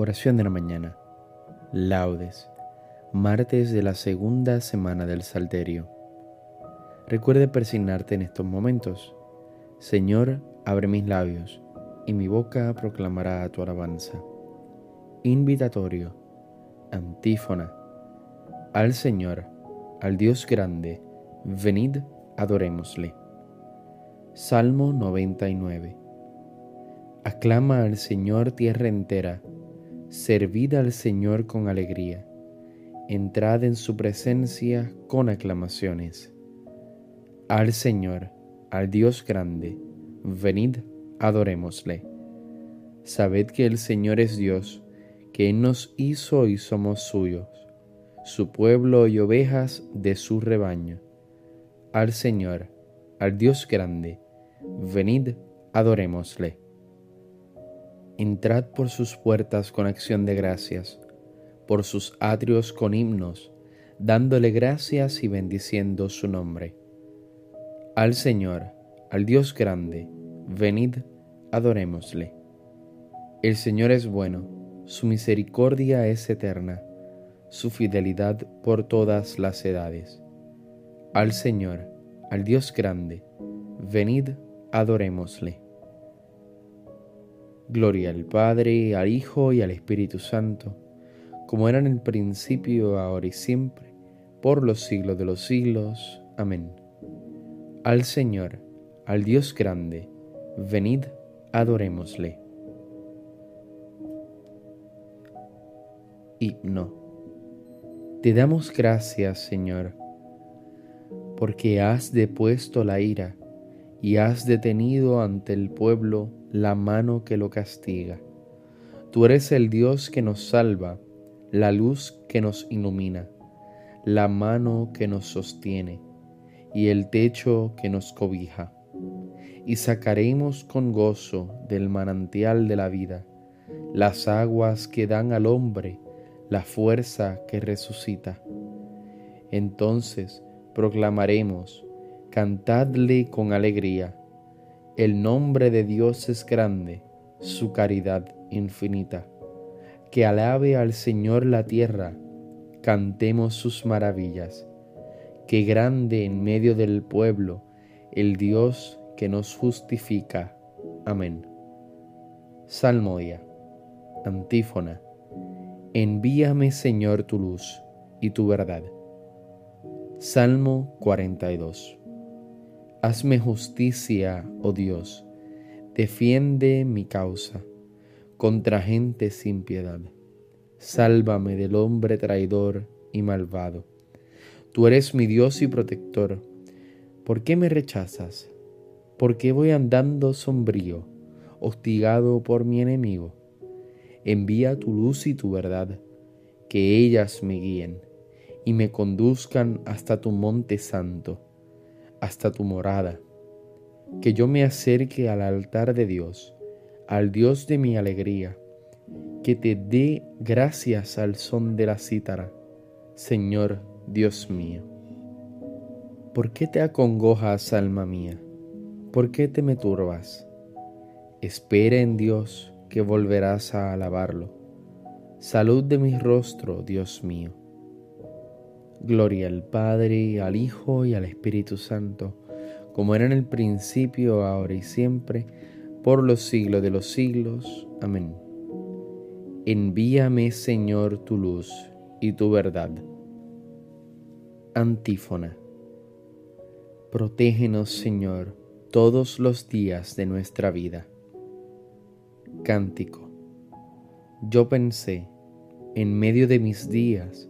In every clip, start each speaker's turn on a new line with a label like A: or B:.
A: Oración de la mañana. Laudes. Martes de la segunda semana del Salterio. Recuerde persignarte en estos momentos. Señor, abre mis labios, y mi boca proclamará tu alabanza. Invitatorio. Antífona. Al Señor, al Dios grande, venid, adorémosle. Salmo 99. Aclama al Señor tierra entera Servid al Señor con alegría, entrad en su presencia con aclamaciones. Al Señor, al Dios grande, venid, adorémosle. Sabed que el Señor es Dios, que Él nos hizo y somos suyos, su pueblo y ovejas de su rebaño. Al Señor, al Dios grande, venid, adorémosle. Entrad por sus puertas con acción de gracias, por sus atrios con himnos, dándole gracias y bendiciendo su nombre. Al Señor, al Dios grande, venid, adorémosle. El Señor es bueno, su misericordia es eterna, su fidelidad por todas las edades. Al Señor, al Dios grande, venid, adorémosle. Gloria al Padre, al Hijo y al Espíritu Santo, como era en el principio, ahora y siempre, por los siglos de los siglos. Amén. Al Señor, al Dios grande, venid, adorémosle. Himno. Te damos gracias, Señor, porque has depuesto la ira y has detenido ante el pueblo la mano que lo castiga. Tú eres el Dios que nos salva, la luz que nos ilumina, la mano que nos sostiene y el techo que nos cobija. Y sacaremos con gozo del manantial de la vida las aguas que dan al hombre la fuerza que resucita. Entonces proclamaremos, cantadle con alegría el nombre de Dios es grande, su caridad infinita. Que alabe al Señor la tierra, cantemos sus maravillas. Que grande en medio del pueblo el Dios que nos justifica. Amén. Salmodia. Antífona. Envíame Señor tu luz y tu verdad. Salmo 42. Hazme justicia, oh Dios, defiende mi causa contra gente sin piedad. Sálvame del hombre traidor y malvado. Tú eres mi Dios y protector. ¿Por qué me rechazas? ¿Por qué voy andando sombrío, hostigado por mi enemigo? Envía tu luz y tu verdad, que ellas me guíen y me conduzcan hasta tu monte santo hasta tu morada, que yo me acerque al altar de Dios, al Dios de mi alegría, que te dé gracias al son de la cítara, Señor Dios mío. ¿Por qué te acongojas, alma mía? ¿Por qué te me turbas? Espera en Dios que volverás a alabarlo. Salud de mi rostro, Dios mío. Gloria al Padre, al Hijo y al Espíritu Santo, como era en el principio, ahora y siempre, por los siglos de los siglos. Amén. Envíame, Señor, tu luz y tu verdad. Antífona. Protégenos, Señor, todos los días de nuestra vida. Cántico. Yo pensé, en medio de mis días,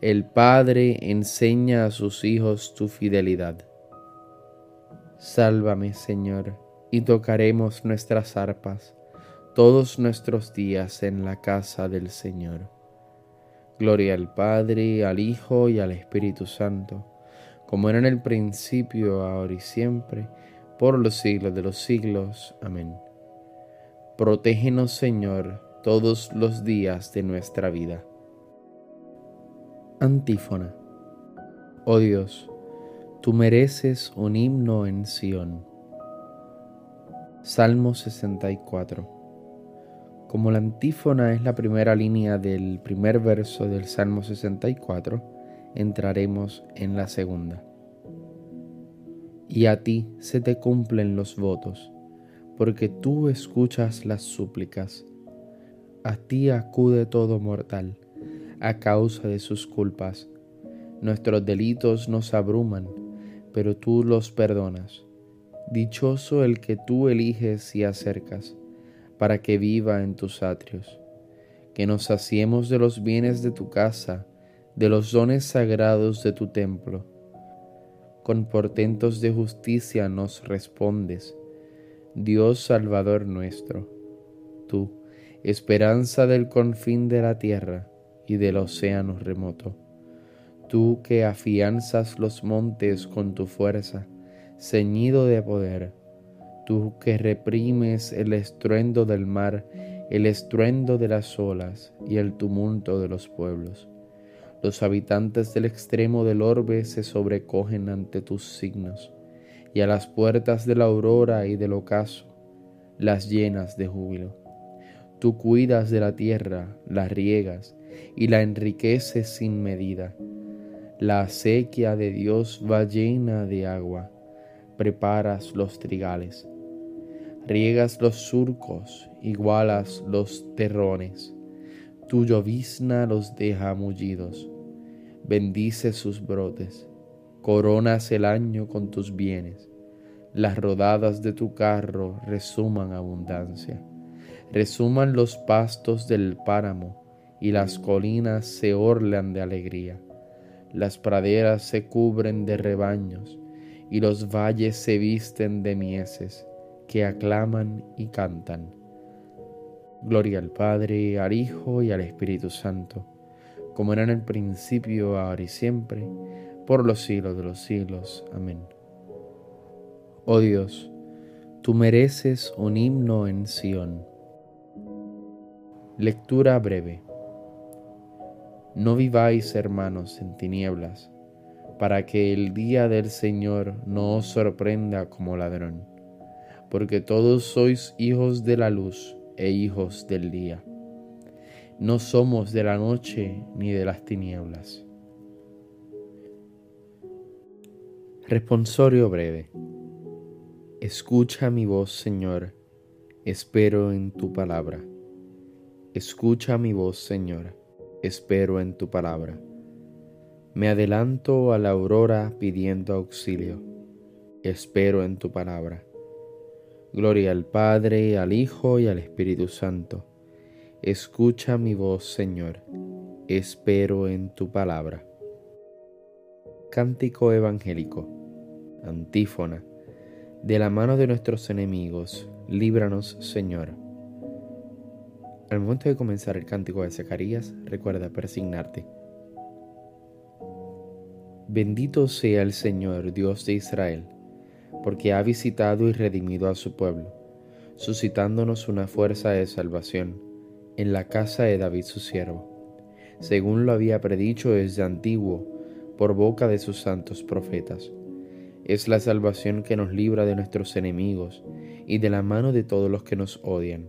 A: El Padre enseña a sus hijos tu fidelidad. Sálvame, Señor, y tocaremos nuestras arpas todos nuestros días en la casa del Señor. Gloria al Padre, al Hijo y al Espíritu Santo, como era en el principio, ahora y siempre, por los siglos de los siglos. Amén. Protégenos, Señor, todos los días de nuestra vida. Antífona. Oh Dios, tú mereces un himno en Sión. Salmo 64. Como la antífona es la primera línea del primer verso del Salmo 64, entraremos en la segunda. Y a ti se te cumplen los votos, porque tú escuchas las súplicas. A ti acude todo mortal, a causa de sus culpas. Nuestros delitos nos abruman, pero tú los perdonas. Dichoso el que tú eliges y acercas para que viva en tus atrios. Que nos saciemos de los bienes de tu casa, de los dones sagrados de tu templo. Con portentos de justicia nos respondes, Dios Salvador nuestro. Tú, esperanza del confín de la tierra y del océano remoto. Tú que afianzas los montes con tu fuerza, ceñido de poder tú que reprimes el estruendo del mar, el estruendo de las olas y el tumulto de los pueblos. Los habitantes del extremo del orbe se sobrecogen ante tus signos, y a las puertas de la aurora y del ocaso las llenas de júbilo. Tú cuidas de la tierra, la riegas y la enriqueces sin medida. La acequia de Dios va llena de agua, preparas los trigales. Riegas los surcos, igualas los terrones, tu llovizna los deja mullidos, bendice sus brotes, coronas el año con tus bienes, las rodadas de tu carro resuman abundancia, resuman los pastos del páramo y las colinas se orlan de alegría, las praderas se cubren de rebaños y los valles se visten de mieses que aclaman y cantan. Gloria al Padre, al Hijo y al Espíritu Santo, como era en el principio, ahora y siempre, por los siglos de los siglos. Amén. Oh Dios, tú mereces un himno en Sión. Lectura breve. No viváis, hermanos, en tinieblas, para que el día del Señor no os sorprenda como ladrón porque todos sois hijos de la luz e hijos del día. No somos de la noche ni de las tinieblas. Responsorio breve. Escucha mi voz, Señor, espero en tu palabra. Escucha mi voz, Señor, espero en tu palabra. Me adelanto a la aurora pidiendo auxilio, espero en tu palabra. Gloria al Padre, al Hijo y al Espíritu Santo. Escucha mi voz, Señor, espero en tu palabra. Cántico Evangélico. Antífona. De la mano de nuestros enemigos, líbranos, Señor. Al momento de comenzar el cántico de Zacarías, recuerda persignarte. Bendito sea el Señor, Dios de Israel porque ha visitado y redimido a su pueblo, suscitándonos una fuerza de salvación en la casa de David su siervo, según lo había predicho desde antiguo por boca de sus santos profetas. Es la salvación que nos libra de nuestros enemigos y de la mano de todos los que nos odian.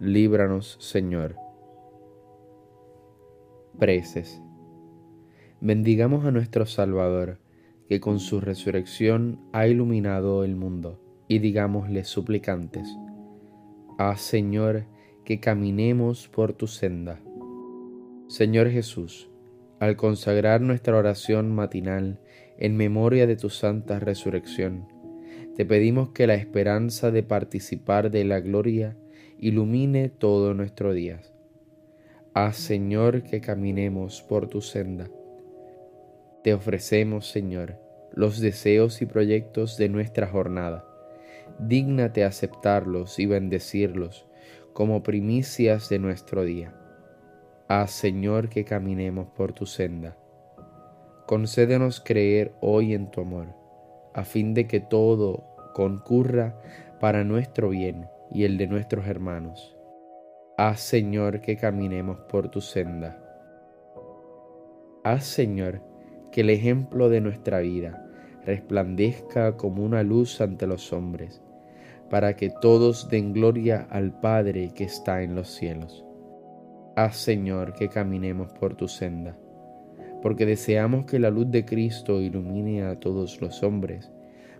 A: líbranos, Señor. Preces. Bendigamos a nuestro Salvador, que con su resurrección ha iluminado el mundo, y digámosle suplicantes Haz, Señor, que caminemos por tu senda. Señor Jesús, al consagrar nuestra oración matinal en memoria de tu santa resurrección, te pedimos que la esperanza de participar de la gloria ilumine todo nuestro día. Haz, Señor, que caminemos por tu senda. Te ofrecemos, Señor, los deseos y proyectos de nuestra jornada dígnate aceptarlos y bendecirlos como primicias de nuestro día. Haz, Señor, que caminemos por tu senda. Concédenos creer hoy en tu amor, a fin de que todo concurra para nuestro bien y el de nuestros hermanos. Haz, Señor, que caminemos por tu senda. Haz, Señor, que el ejemplo de nuestra vida resplandezca como una luz ante los hombres para que todos den gloria al Padre que está en los cielos. Haz, Señor, que caminemos por tu senda, porque deseamos que la luz de Cristo ilumine a todos los hombres.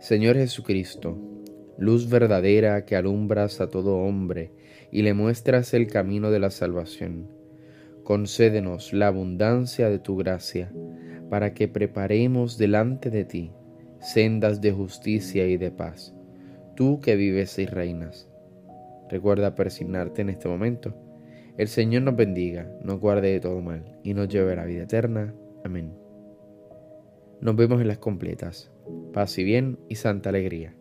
A: Señor Jesucristo, luz verdadera que alumbras a todo hombre y le muestras el camino de la salvación, concédenos la abundancia de tu gracia para que preparemos delante de ti sendas de justicia y de paz tú que vives y reinas. Recuerda persignarte en este momento. El Señor nos bendiga, nos guarde de todo mal y nos lleve a la vida eterna. Amén. Nos vemos en las completas. Paz y bien y santa alegría.